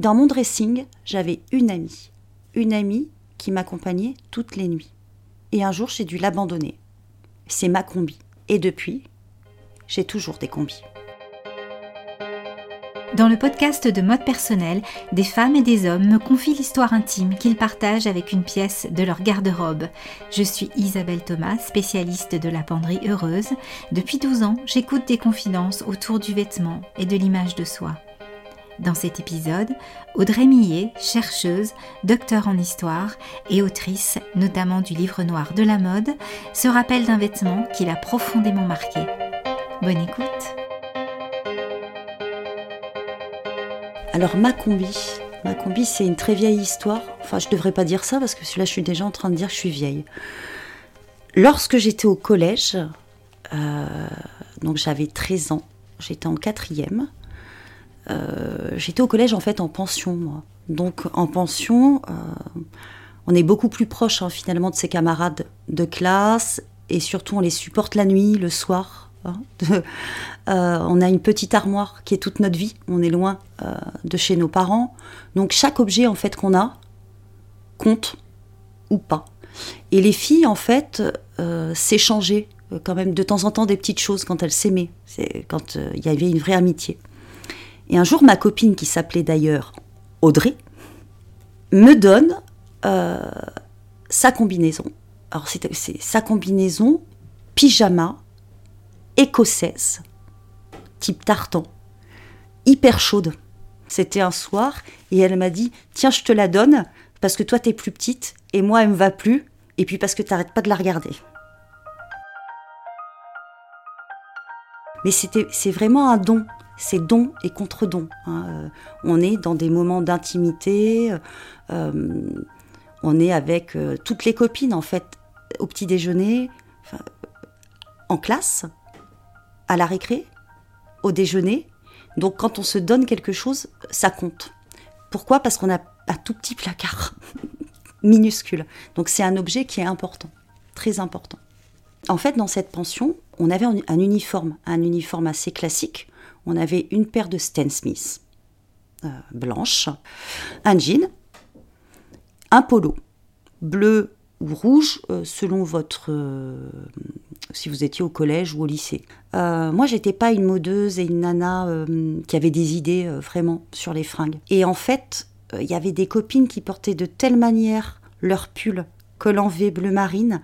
Dans mon dressing, j'avais une amie. Une amie qui m'accompagnait toutes les nuits. Et un jour, j'ai dû l'abandonner. C'est ma combi. Et depuis, j'ai toujours des combis. Dans le podcast de mode personnel, des femmes et des hommes me confient l'histoire intime qu'ils partagent avec une pièce de leur garde-robe. Je suis Isabelle Thomas, spécialiste de la penderie heureuse. Depuis 12 ans, j'écoute des confidences autour du vêtement et de l'image de soi. Dans cet épisode, Audrey Millet, chercheuse, docteur en histoire et autrice notamment du livre noir de la mode, se rappelle d'un vêtement qui l'a profondément marqué. Bonne écoute Alors ma combi, c'est une très vieille histoire. Enfin je devrais pas dire ça parce que là je suis déjà en train de dire que je suis vieille. Lorsque j'étais au collège, euh, donc j'avais 13 ans, j'étais en quatrième. Euh, j'étais au collège en fait en pension moi. Donc en pension, euh, on est beaucoup plus proche hein, finalement de ses camarades de classe et surtout on les supporte la nuit, le soir. Hein, euh, on a une petite armoire qui est toute notre vie. On est loin de chez nos parents. Donc chaque objet en fait qu'on a compte ou pas. Et les filles en fait s'échangeaient quand même de temps en temps des petites choses quand elles s'aimaient. Quand il y avait une vraie amitié. Et un jour, ma copine qui s'appelait d'ailleurs Audrey me donne sa combinaison. Alors c'est sa combinaison pyjama écossaise, type tartan, hyper chaude. C'était un soir et elle m'a dit Tiens, je te la donne parce que toi t'es plus petite et moi elle me va plus, et puis parce que t'arrêtes pas de la regarder. Mais c'est vraiment un don. C'est don et contre-don. Hein. Euh, on est dans des moments d'intimité. Euh, on est avec euh, toutes les copines, en fait, au petit déjeuner, en classe à la récré, au déjeuner. Donc quand on se donne quelque chose, ça compte. Pourquoi? Parce qu'on a un tout petit placard, minuscule. Donc c'est un objet qui est important, très important. En fait, dans cette pension, on avait un uniforme, un uniforme assez classique. On avait une paire de Stan Smith euh, blanche, un jean, un polo bleu ou rouge euh, selon votre euh, si vous étiez au collège ou au lycée. Euh, moi, j'étais pas une modeuse et une nana qui avait des idées vraiment sur les fringues. Et en fait, il y avait des copines qui portaient de telle manière leur pull collant V bleu marine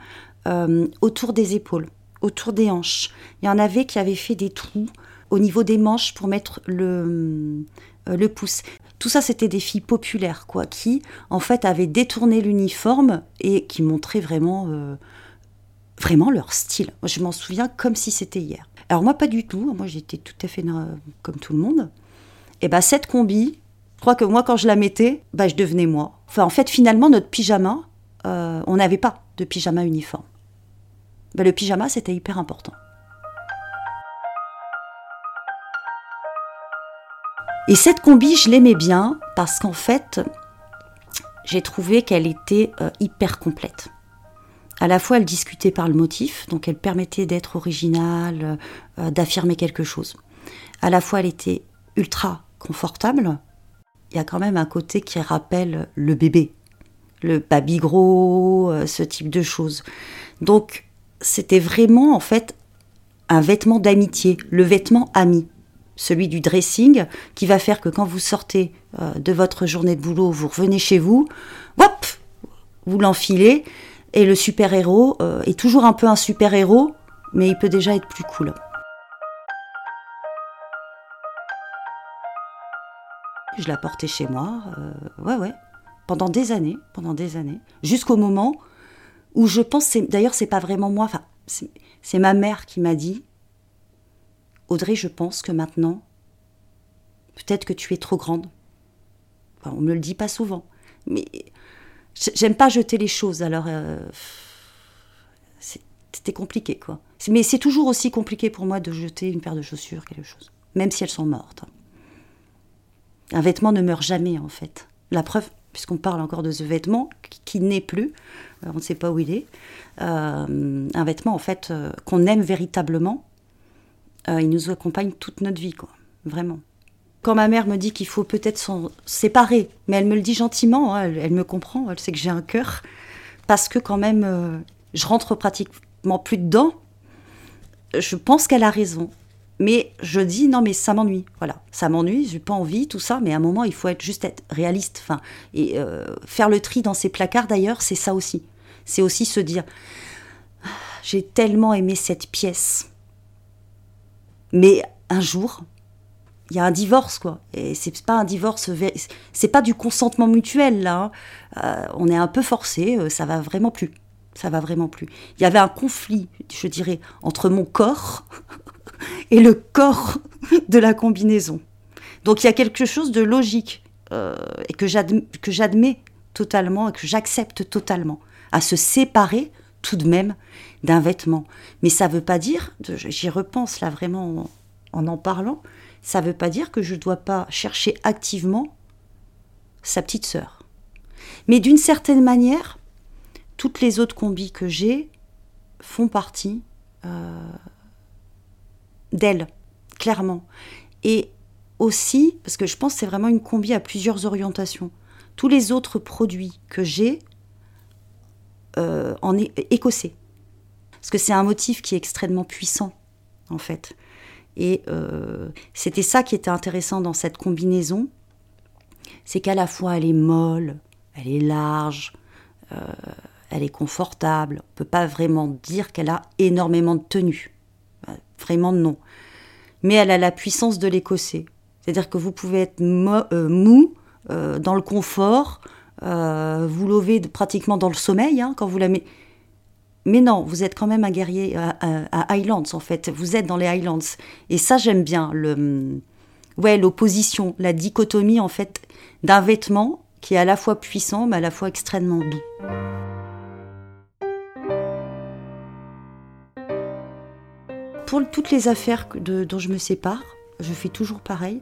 autour des épaules, autour des hanches. Il y en avait qui avaient fait des trous au niveau des manches pour mettre le, le pouce. Tout ça, c'était des filles populaires, quoi, qui, en fait, avaient détourné l'uniforme et qui montraient vraiment, euh, vraiment leur style. Je m'en souviens comme si c'était hier. Alors moi, pas du tout. Moi, j'étais tout à fait comme tout le monde. Et ben cette combi, je crois que moi, quand je la mettais, bah, je devenais moi. Enfin, en fait, finalement, notre pyjama, euh, on n'avait pas de pyjama uniforme. Ben, le pyjama, c'était hyper important. Et cette combi, je l'aimais bien parce qu'en fait, j'ai trouvé qu'elle était euh, hyper complète. À la fois, elle discutait par le motif, donc elle permettait d'être originale, euh, d'affirmer quelque chose. À la fois, elle était ultra confortable. Il y a quand même un côté qui rappelle le bébé, le baby gros, euh, ce type de choses. Donc, c'était vraiment en fait un vêtement d'amitié, le vêtement ami celui du dressing, qui va faire que quand vous sortez euh, de votre journée de boulot, vous revenez chez vous, hop, vous l'enfilez, et le super-héros euh, est toujours un peu un super-héros, mais il peut déjà être plus cool. Je la portais chez moi, euh, ouais, ouais, pendant des années, pendant des années, jusqu'au moment où je pense, d'ailleurs, c'est pas vraiment moi, c'est ma mère qui m'a dit, Audrey, je pense que maintenant, peut-être que tu es trop grande. on ne me le dit pas souvent, mais j'aime pas jeter les choses, alors euh, c'était compliqué, quoi. Mais c'est toujours aussi compliqué pour moi de jeter une paire de chaussures, quelque chose, même si elles sont mortes. Un vêtement ne meurt jamais, en fait. La preuve, puisqu'on parle encore de ce vêtement qui, n'est plus, euh, on ne sait pas où il est, euh, un vêtement, en fait, qu'on aime véritablement, euh, il nous accompagne toute notre vie, quoi. Vraiment. quand ma mère me dit qu'il faut peut-être s'en séparer, mais elle me le dit gentiment, hein, elle, me comprend, elle sait que j'ai un cœur, parce que quand même, euh, je rentre pratiquement plus dedans. Je pense qu'elle a raison. Mais je dis non, mais ça m'ennuie. Voilà, ça m'ennuie, j'ai pas envie, tout ça. Mais à un moment, il faut être juste être réaliste. Enfin, et euh, faire le tri dans ses placards, d'ailleurs, c'est ça aussi. C'est aussi se dire ah, j'ai tellement aimé cette pièce. Mais un jour, il y a un divorce, quoi. Et c'est pas un divorce, c'est pas du consentement mutuel, là. Hein. Euh, on est un peu forcé, euh, ça va vraiment plus. Ça va vraiment plus. Il y avait un conflit, je dirais, entre mon corps et le corps de la combinaison. Donc il y a quelque chose de logique euh, et que j'admets totalement et que j'accepte totalement, à se séparer tout de même d'un vêtement. Mais ça ne veut pas dire, j'y repense là vraiment en en parlant, ça veut pas dire que je ne dois pas chercher activement sa petite sœur. Mais d'une certaine manière, toutes les autres combis que j'ai font partie euh, d'elle, clairement. Et aussi, parce que je pense que c'est vraiment une combi à plusieurs orientations, tous les autres produits que j'ai euh, en écossais. Parce que c'est un motif qui est extrêmement puissant, en fait. Et euh, c'était ça qui était intéressant dans cette combinaison, c'est qu'à la fois elle est molle, elle est large, euh, elle est confortable. On peut pas vraiment dire qu'elle a énormément de tenue. Vraiment non. Mais elle a la puissance de l'écossais. C'est-à-dire que vous pouvez être mou, dans le confort, euh, vous levez pratiquement dans le sommeil hein, quand vous la mettez. Mais non, vous êtes quand même un guerrier à, Highlands en fait. Vous êtes dans les Highlands. Et ça, j'aime bien. Le, ouais, l'opposition, la dichotomie en fait d'un vêtement qui est à la fois puissant mais à la fois extrêmement doux. Pour toutes les affaires dont je me sépare, je fais toujours pareil.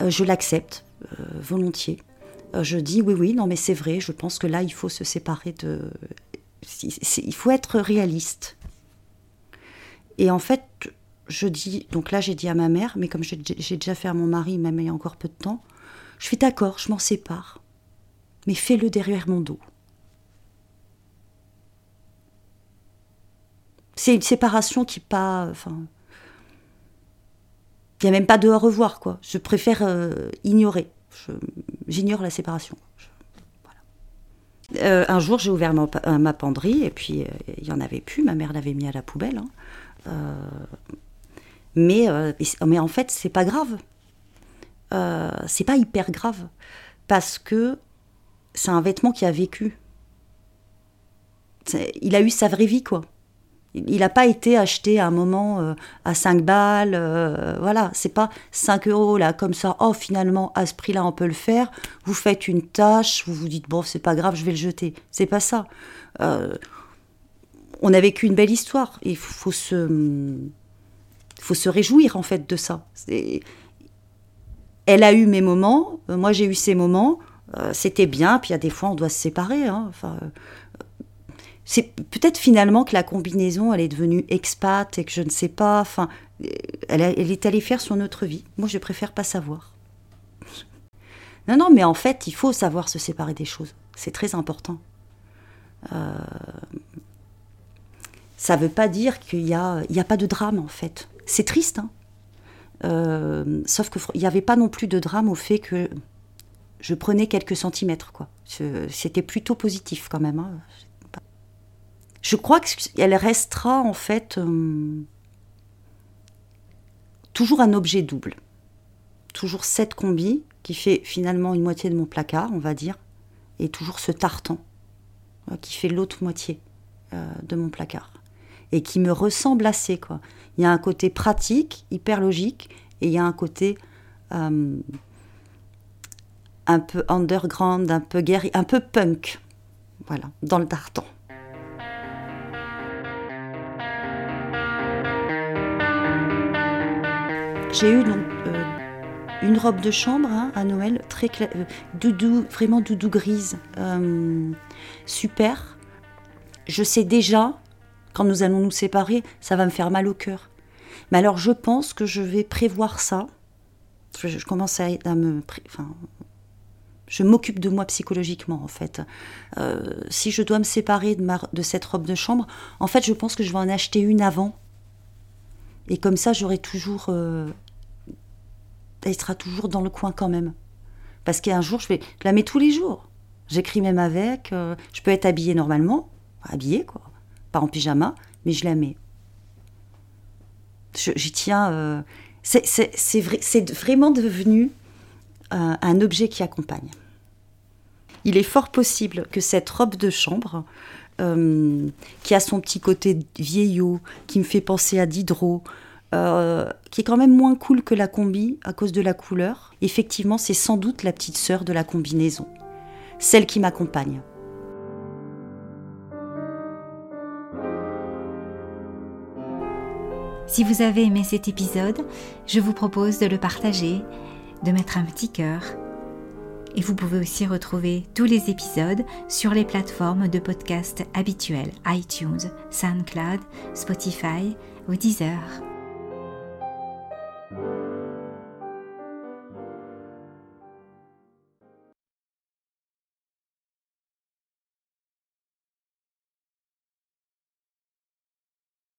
Euh, je l'accepte euh, volontiers. Euh, je dis oui, oui, non, mais c'est vrai, je pense que là, il faut se séparer de. Il faut être réaliste. Et en fait, je dis, donc là, j'ai dit à ma mère, mais comme j'ai déjà fait à mon mari, même il y a encore peu de temps, je suis d'accord, je m'en sépare. Mais fais-le derrière mon dos. C'est une séparation qui pas. Enfin, il n'y a même pas de revoir, quoi. Je préfère euh, ignorer. J'ignore la séparation. Euh, un jour, j'ai ouvert ma, euh, penderie et puis il n'y en avait plus. Ma mère l'avait mis à la poubelle. Hein. mais, mais en fait, c'est pas grave. c'est pas hyper grave parce que c'est un vêtement qui a vécu. Il a eu sa vraie vie, quoi. Il n'a pas été acheté à un moment euh, à 5 balles. Euh, voilà, c'est pas 5 euros là, comme ça. Oh, finalement, à ce prix-là, on peut le faire. Vous faites une tâche, vous vous dites, bon, c'est pas grave, je vais le jeter. C'est pas ça. Euh, on a vécu une belle histoire. Il faut se, faut se réjouir, en fait, de ça. Elle a eu mes moments, moi j'ai eu ces moments. C'était bien, puis il y a des fois, on doit se séparer. Hein. Enfin, c'est peut-être finalement que la combinaison, elle est devenue expat et que je ne sais pas. Enfin, elle, est allée faire sur notre vie. Moi, je préfère pas savoir. Non, non, mais en fait, il faut savoir se séparer des choses. C'est très important. Euh, ça ne veut pas dire qu'il n'y a, a pas de drame, en fait. C'est triste, hein euh, sauf qu'il n'y avait pas non plus de drame au fait que je prenais quelques centimètres, quoi. C'était plutôt positif quand même. Hein je crois qu'elle restera en fait euh, toujours un objet double. Toujours cette combi qui fait finalement une moitié de mon placard, on va dire, et toujours ce tartan euh, qui fait l'autre moitié euh, de mon placard et qui me ressemble assez. Il y a un côté pratique, hyper logique, et il y a un côté un peu underground, un peu guerrier, un peu punk, voilà, dans le tartan. J'ai eu donc euh, une robe de chambre hein, à Noël, très euh, doudou, vraiment doudou grise, euh, super. Je sais déjà, quand nous allons nous séparer, ça va me faire mal au cœur. Mais alors je pense que je vais prévoir ça Je, commence à, me... Enfin, je m'occupe de moi psychologiquement en fait. Si je dois me séparer de, ma, de cette robe de chambre, en fait je pense que je vais en acheter une avant. Et comme ça j'aurai toujours... Euh, elle sera toujours dans le coin quand même. Parce qu'un jour je vais... La mets tous les jours. J'écris même avec. Euh, je peux être habillée normalement. Habillée quoi. Pas en pyjama, mais je la mets. J'y tiens... c'est vrai, vraiment devenu un objet qui accompagne. Il est fort possible que cette robe de chambre, euh, qui a son petit côté vieillot, qui me fait penser à Diderot, euh, qui est quand même moins cool que la combi à cause de la couleur, effectivement, c'est sans doute la petite sœur de la combinaison, celle qui m'accompagne. Si vous avez aimé cet épisode, je vous propose de le partager de mettre un petit cœur. Et vous pouvez aussi retrouver tous les épisodes sur les plateformes de podcast habituelles iTunes, SoundCloud, Spotify ou Deezer.